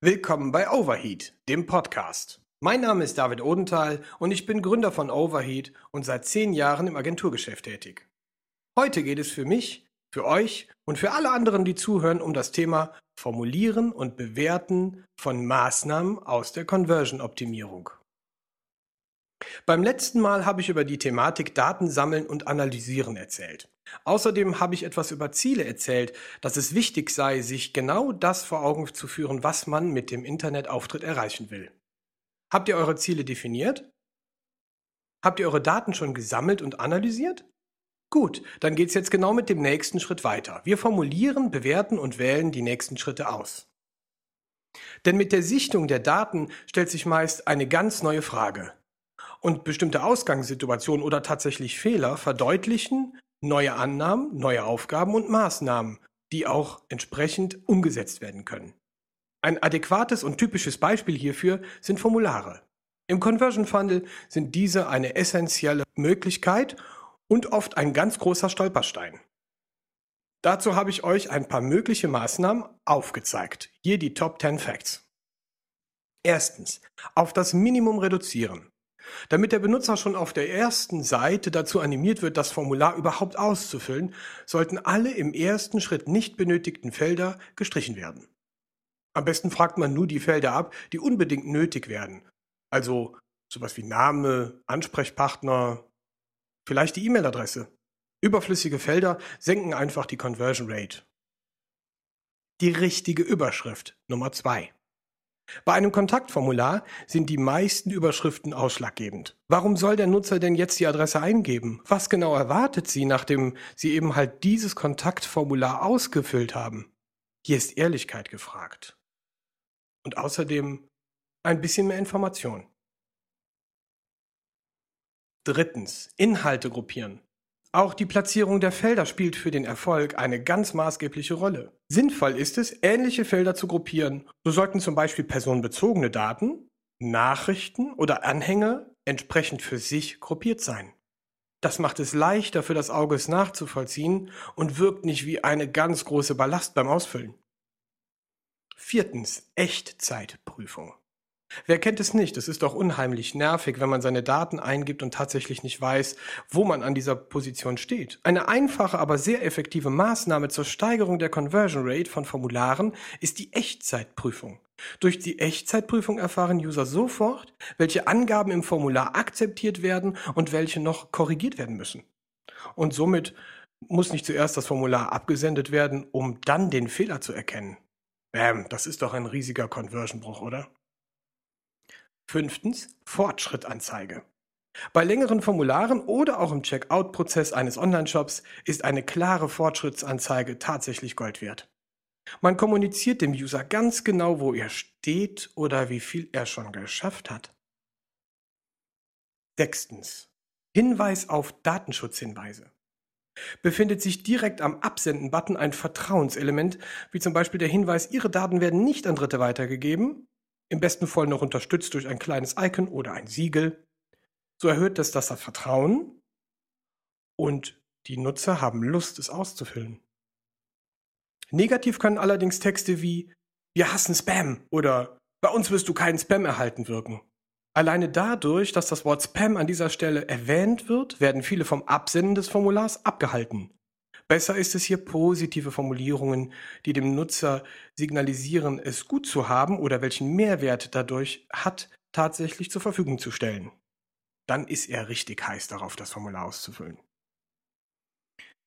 Willkommen bei Overheat, dem Podcast. Mein Name ist David Odenthal und ich bin Gründer von Overheat und seit zehn Jahren im Agenturgeschäft tätig. Heute geht es für mich, für euch und für alle anderen, die zuhören, um das Thema Formulieren und Bewerten von Maßnahmen aus der Conversion-Optimierung. Beim letzten Mal habe ich über die Thematik Daten sammeln und analysieren erzählt. Außerdem habe ich etwas über Ziele erzählt, dass es wichtig sei, sich genau das vor Augen zu führen, was man mit dem Internetauftritt erreichen will. Habt ihr eure Ziele definiert? Habt ihr eure Daten schon gesammelt und analysiert? Gut, dann geht's jetzt genau mit dem nächsten Schritt weiter. Wir formulieren, bewerten und wählen die nächsten Schritte aus. Denn mit der Sichtung der Daten stellt sich meist eine ganz neue Frage. Und bestimmte Ausgangssituationen oder tatsächlich Fehler verdeutlichen neue Annahmen, neue Aufgaben und Maßnahmen, die auch entsprechend umgesetzt werden können. Ein adäquates und typisches Beispiel hierfür sind Formulare. Im Conversion Funnel sind diese eine essentielle Möglichkeit und oft ein ganz großer Stolperstein. Dazu habe ich euch ein paar mögliche Maßnahmen aufgezeigt. Hier die Top 10 Facts. Erstens, auf das Minimum reduzieren. Damit der Benutzer schon auf der ersten Seite dazu animiert wird, das Formular überhaupt auszufüllen, sollten alle im ersten Schritt nicht benötigten Felder gestrichen werden. Am besten fragt man nur die Felder ab, die unbedingt nötig werden. Also sowas wie Name, Ansprechpartner, vielleicht die E-Mail-Adresse. Überflüssige Felder senken einfach die Conversion Rate. Die richtige Überschrift Nummer zwei. Bei einem Kontaktformular sind die meisten Überschriften ausschlaggebend. Warum soll der Nutzer denn jetzt die Adresse eingeben? Was genau erwartet sie, nachdem sie eben halt dieses Kontaktformular ausgefüllt haben? Hier ist Ehrlichkeit gefragt. Und außerdem ein bisschen mehr Information. Drittens, Inhalte gruppieren. Auch die Platzierung der Felder spielt für den Erfolg eine ganz maßgebliche Rolle. Sinnvoll ist es, ähnliche Felder zu gruppieren. So sollten zum Beispiel personenbezogene Daten, Nachrichten oder Anhänge entsprechend für sich gruppiert sein. Das macht es leichter für das Auge es nachzuvollziehen und wirkt nicht wie eine ganz große Ballast beim Ausfüllen. Viertens, Echtzeitprüfung. Wer kennt es nicht? Es ist doch unheimlich nervig, wenn man seine Daten eingibt und tatsächlich nicht weiß, wo man an dieser Position steht. Eine einfache, aber sehr effektive Maßnahme zur Steigerung der Conversion Rate von Formularen ist die Echtzeitprüfung. Durch die Echtzeitprüfung erfahren User sofort, welche Angaben im Formular akzeptiert werden und welche noch korrigiert werden müssen. Und somit muss nicht zuerst das Formular abgesendet werden, um dann den Fehler zu erkennen. Bäm, das ist doch ein riesiger Conversionbruch, oder? Fünftens Fortschrittanzeige. Bei längeren Formularen oder auch im Checkout-Prozess eines Online-Shops ist eine klare Fortschrittsanzeige tatsächlich Gold wert. Man kommuniziert dem User ganz genau, wo er steht oder wie viel er schon geschafft hat. Sechstens. Hinweis auf Datenschutzhinweise. Befindet sich direkt am Absenden-Button ein Vertrauenselement, wie zum Beispiel der Hinweis, Ihre Daten werden nicht an Dritte weitergegeben, im besten Fall noch unterstützt durch ein kleines Icon oder ein Siegel. So erhöht es das Vertrauen und die Nutzer haben Lust, es auszufüllen. Negativ können allerdings Texte wie Wir hassen Spam oder Bei uns wirst du keinen Spam erhalten wirken. Alleine dadurch, dass das Wort Spam an dieser Stelle erwähnt wird, werden viele vom Absenden des Formulars abgehalten. Besser ist es hier positive Formulierungen, die dem Nutzer signalisieren, es gut zu haben oder welchen Mehrwert dadurch hat, tatsächlich zur Verfügung zu stellen. Dann ist er richtig heiß darauf, das Formular auszufüllen.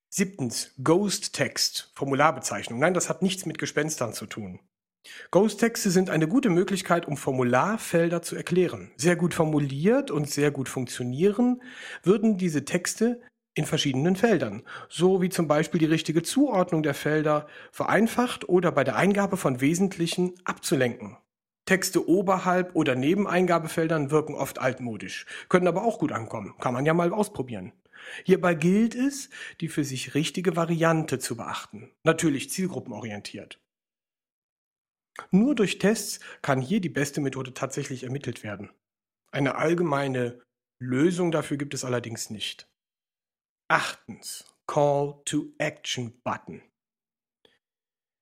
Siebtens, Ghost Text, Formularbezeichnung. Nein, das hat nichts mit Gespenstern zu tun. Ghost-Texte sind eine gute Möglichkeit, um Formularfelder zu erklären. Sehr gut formuliert und sehr gut funktionieren würden diese Texte in verschiedenen Feldern, so wie zum Beispiel die richtige Zuordnung der Felder vereinfacht oder bei der Eingabe von Wesentlichen abzulenken. Texte oberhalb oder neben Eingabefeldern wirken oft altmodisch, können aber auch gut ankommen, kann man ja mal ausprobieren. Hierbei gilt es, die für sich richtige Variante zu beachten, natürlich zielgruppenorientiert. Nur durch Tests kann hier die beste Methode tatsächlich ermittelt werden. Eine allgemeine Lösung dafür gibt es allerdings nicht. Achtens. Call-to-Action-Button.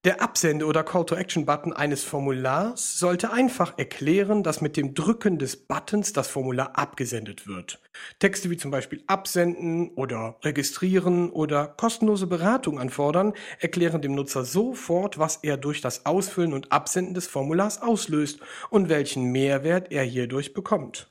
Der Absende- oder Call-to-Action-Button eines Formulars sollte einfach erklären, dass mit dem Drücken des Buttons das Formular abgesendet wird. Texte wie zum Beispiel absenden oder registrieren oder kostenlose Beratung anfordern, erklären dem Nutzer sofort, was er durch das Ausfüllen und Absenden des Formulars auslöst und welchen Mehrwert er hierdurch bekommt.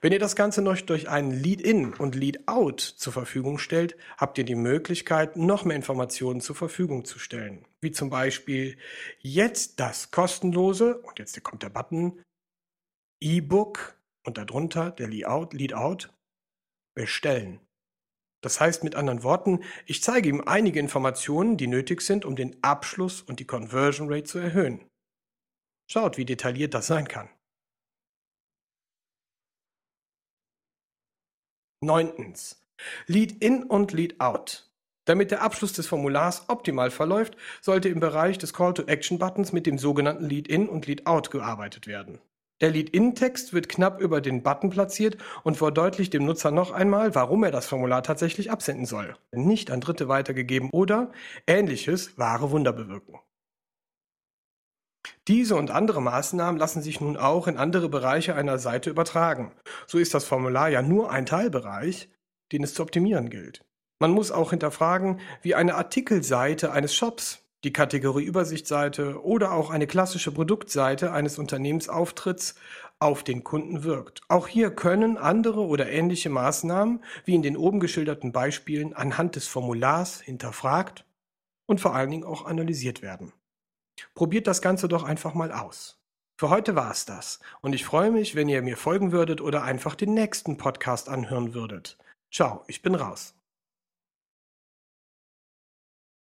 Wenn ihr das Ganze noch durch einen Lead-In und Lead-Out zur Verfügung stellt, habt ihr die Möglichkeit, noch mehr Informationen zur Verfügung zu stellen. Wie zum Beispiel jetzt das kostenlose, und jetzt kommt der Button, E-Book und darunter der Lead-Out, Lead-Out, bestellen. Das heißt mit anderen Worten, ich zeige ihm einige Informationen, die nötig sind, um den Abschluss und die Conversion Rate zu erhöhen. Schaut, wie detailliert das sein kann. Neuntens. Lead-In und Lead-Out. Damit der Abschluss des Formulars optimal verläuft, sollte im Bereich des Call-to-Action-Buttons mit dem sogenannten Lead-In und Lead-Out gearbeitet werden. Der Lead-In-Text wird knapp über den Button platziert und verdeutlicht dem Nutzer noch einmal, warum er das Formular tatsächlich absenden soll. Nicht an Dritte weitergegeben oder ähnliches wahre Wunder bewirken. Diese und andere Maßnahmen lassen sich nun auch in andere Bereiche einer Seite übertragen. So ist das Formular ja nur ein Teilbereich, den es zu optimieren gilt. Man muss auch hinterfragen, wie eine Artikelseite eines Shops, die Kategorie Übersichtsseite oder auch eine klassische Produktseite eines Unternehmensauftritts auf den Kunden wirkt. Auch hier können andere oder ähnliche Maßnahmen, wie in den oben geschilderten Beispielen, anhand des Formulars hinterfragt und vor allen Dingen auch analysiert werden. Probiert das Ganze doch einfach mal aus. Für heute war es das und ich freue mich, wenn ihr mir folgen würdet oder einfach den nächsten Podcast anhören würdet. Ciao, ich bin raus.